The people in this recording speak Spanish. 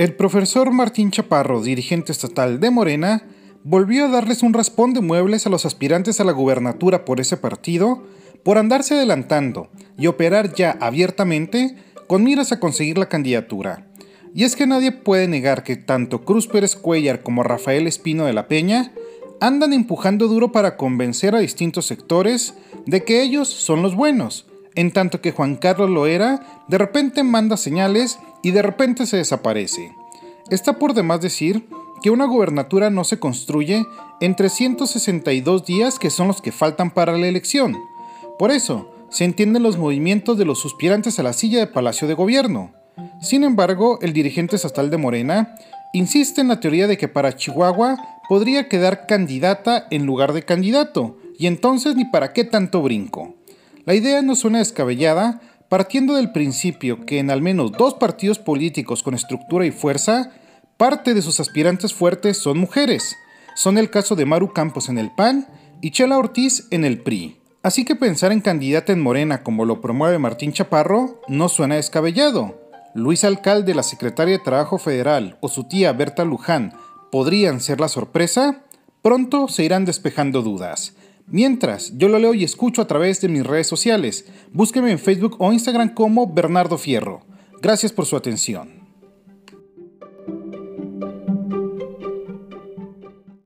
El profesor Martín Chaparro, dirigente estatal de Morena, volvió a darles un raspón de muebles a los aspirantes a la gubernatura por ese partido por andarse adelantando y operar ya abiertamente con miras a conseguir la candidatura. Y es que nadie puede negar que tanto Cruz Pérez Cuellar como Rafael Espino de la Peña andan empujando duro para convencer a distintos sectores de que ellos son los buenos, en tanto que Juan Carlos Loera de repente manda señales y de repente se desaparece. Está por demás decir que una gubernatura no se construye en 362 días que son los que faltan para la elección. Por eso, se entienden los movimientos de los suspirantes a la silla de Palacio de Gobierno. Sin embargo, el dirigente estatal de Morena insiste en la teoría de que para Chihuahua podría quedar candidata en lugar de candidato, y entonces ni para qué tanto brinco. La idea no suena descabellada, partiendo del principio que en al menos dos partidos políticos con estructura y fuerza, parte de sus aspirantes fuertes son mujeres. Son el caso de Maru Campos en el PAN y Chela Ortiz en el PRI. Así que pensar en candidata en Morena como lo promueve Martín Chaparro no suena descabellado. Luis Alcalde, la secretaria de Trabajo Federal, o su tía Berta Luján podrían ser la sorpresa, pronto se irán despejando dudas. Mientras, yo lo leo y escucho a través de mis redes sociales. Búsqueme en Facebook o Instagram como Bernardo Fierro. Gracias por su atención.